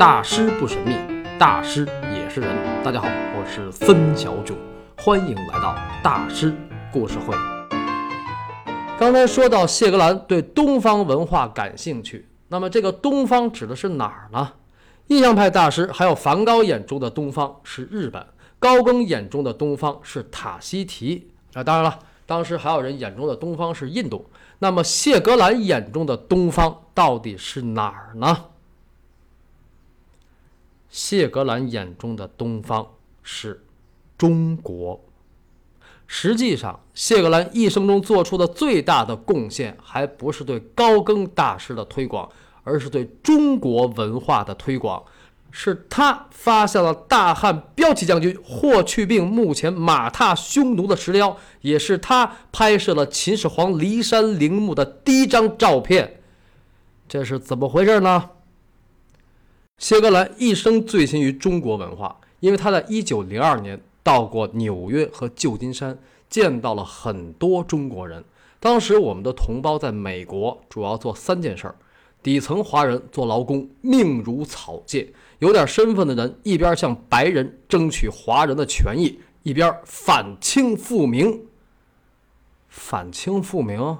大师不神秘，大师也是人。大家好，我是孙小九，欢迎来到大师故事会。刚才说到谢格兰对东方文化感兴趣，那么这个东方指的是哪儿呢？印象派大师还有梵高眼中的东方是日本，高更眼中的东方是塔希提。啊，当然了，当时还有人眼中的东方是印度。那么谢格兰眼中的东方到底是哪儿呢？谢格兰眼中的东方是中国。实际上，谢格兰一生中做出的最大的贡献，还不是对高更大师的推广，而是对中国文化的推广。是他发现了大汉骠骑将军霍去病墓前马踏匈奴的石雕，也是他拍摄了秦始皇骊山陵墓的第一张照片。这是怎么回事呢？谢格兰一生醉心于中国文化，因为他在1902年到过纽约和旧金山，见到了很多中国人。当时我们的同胞在美国主要做三件事儿：底层华人做劳工，命如草芥；有点身份的人一边向白人争取华人的权益，一边反清复明。反清复明。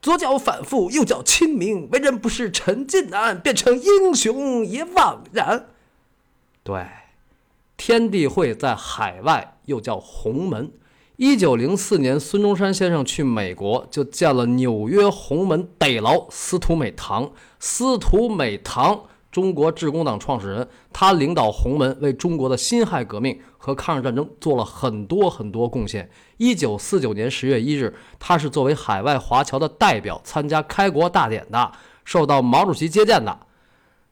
左脚反复，右脚清明，为人不是陈近南，变成英雄也枉然。对，天地会在海外又叫鸿门。一九零四年，孙中山先生去美国，就见了纽约鸿门得劳司徒美堂。司徒美堂。中国致公党创始人，他领导洪门为中国的辛亥革命和抗日战争做了很多很多贡献。一九四九年十月一日，他是作为海外华侨的代表参加开国大典的，受到毛主席接见的。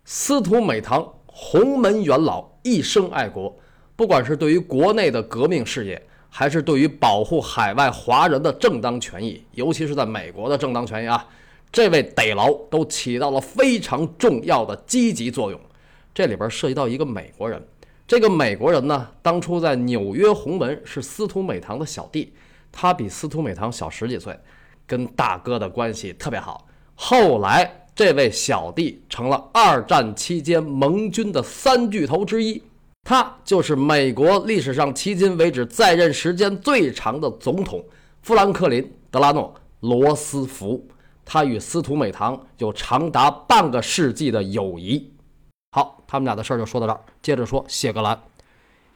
司徒美堂，洪门元老，一生爱国，不管是对于国内的革命事业，还是对于保护海外华人的正当权益，尤其是在美国的正当权益啊。这位得劳都起到了非常重要的积极作用。这里边涉及到一个美国人，这个美国人呢，当初在纽约洪门是司徒美堂的小弟，他比司徒美堂小十几岁，跟大哥的关系特别好。后来，这位小弟成了二战期间盟军的三巨头之一，他就是美国历史上迄今为止在任时间最长的总统——富兰克林·德拉诺·罗斯福。他与司徒美堂有长达半个世纪的友谊。好，他们俩的事儿就说到这儿。接着说谢格兰。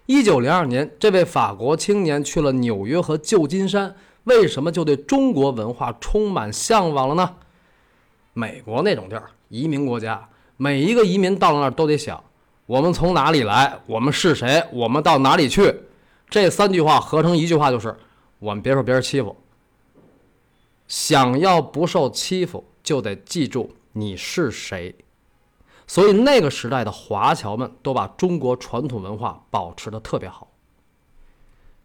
一九零二年，这位法国青年去了纽约和旧金山，为什么就对中国文化充满向往了呢？美国那种地儿，移民国家，每一个移民到了那儿都得想：我们从哪里来？我们是谁？我们到哪里去？这三句话合成一句话就是：我们别受别人欺负。想要不受欺负，就得记住你是谁。所以那个时代的华侨们都把中国传统文化保持得特别好。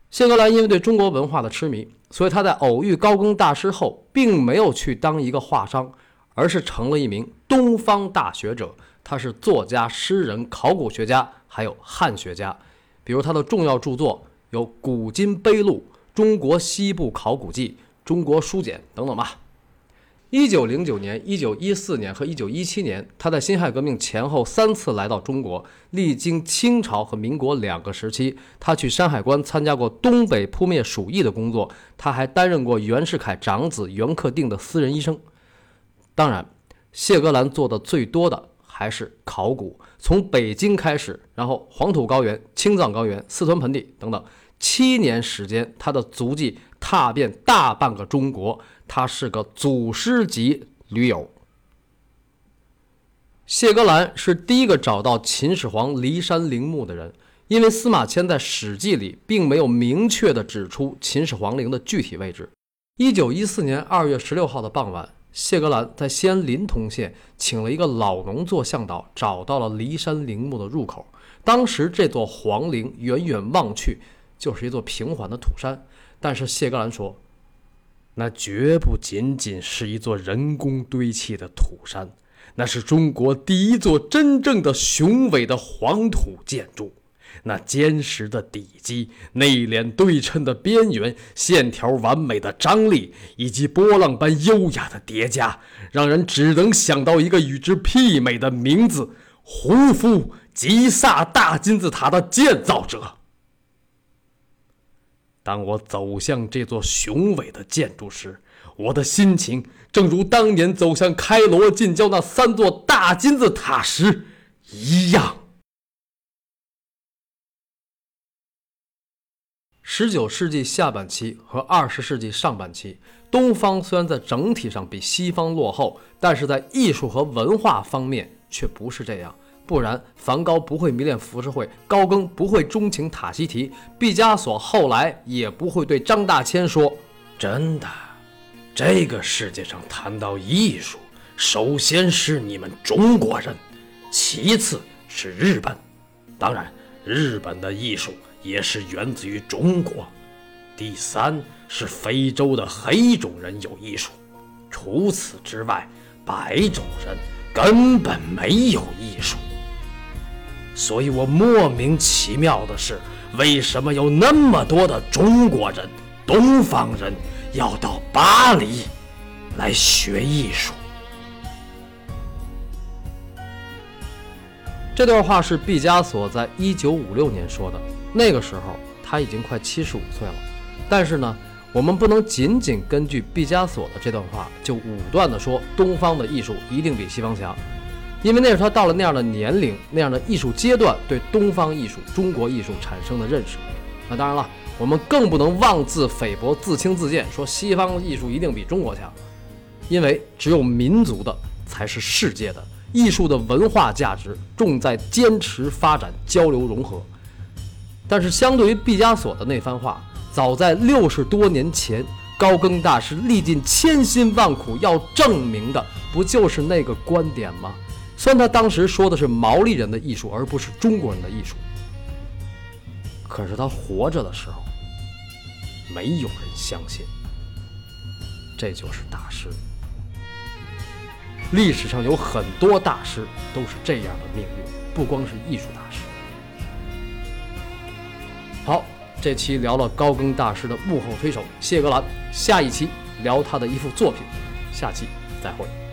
谢格兰因为对中国文化的痴迷，所以他在偶遇高更大师后，并没有去当一个画商，而是成了一名东方大学者。他是作家、诗人、考古学家，还有汉学家。比如他的重要著作有《古今碑录》《中国西部考古记》。中国书简等等吧。一九零九年、一九一四年和一九一七年，他在辛亥革命前后三次来到中国，历经清朝和民国两个时期。他去山海关参加过东北扑灭鼠疫的工作，他还担任过袁世凯长子袁克定的私人医生。当然，谢格兰做的最多的还是考古，从北京开始，然后黄土高原、青藏高原、四川盆地等等。七年时间，他的足迹踏遍大半个中国，他是个祖师级驴友。谢格兰是第一个找到秦始皇骊山陵墓的人，因为司马迁在《史记》里并没有明确的指出秦始皇陵的具体位置。一九一四年二月十六号的傍晚，谢格兰在西安临潼县请了一个老农做向导，找到了骊山陵墓的入口。当时这座皇陵远远望去。就是一座平缓的土山，但是谢格兰说，那绝不仅仅是一座人工堆砌的土山，那是中国第一座真正的雄伟的黄土建筑。那坚实的底基、内敛对称的边缘、线条完美的张力，以及波浪般优雅的叠加，让人只能想到一个与之媲美的名字胡夫吉萨大金字塔的建造者。当我走向这座雄伟的建筑时，我的心情正如当年走向开罗近郊那三座大金字塔时一样。十九世纪下半期和二十世纪上半期，东方虽然在整体上比西方落后，但是在艺术和文化方面却不是这样。不然，梵高不会迷恋浮世绘，高更不会钟情塔西提，毕加索后来也不会对张大千说：“真的，这个世界上谈到艺术，首先是你们中国人，其次是日本。当然，日本的艺术。”也是源自于中国。第三是非洲的黑种人有艺术，除此之外，白种人根本没有艺术。所以我莫名其妙的是，为什么有那么多的中国人、东方人要到巴黎来学艺术？这段话是毕加索在一九五六年说的。那个时候他已经快七十五岁了，但是呢，我们不能仅仅根据毕加索的这段话就武断的说东方的艺术一定比西方强，因为那是他到了那样的年龄、那样的艺术阶段对东方艺术、中国艺术产生的认识。那当然了，我们更不能妄自菲薄、自轻自贱，说西方艺术一定比中国强，因为只有民族的才是世界的，艺术的文化价值重在坚持发展、交流融合。但是，相对于毕加索的那番话，早在六十多年前，高更大师历尽千辛万苦要证明的，不就是那个观点吗？虽然他当时说的是毛利人的艺术，而不是中国人的艺术，可是他活着的时候，没有人相信。这就是大师。历史上有很多大师都是这样的命运，不光是艺术大师。好，这期聊了高更大师的幕后推手谢格兰，下一期聊他的一幅作品，下期再会。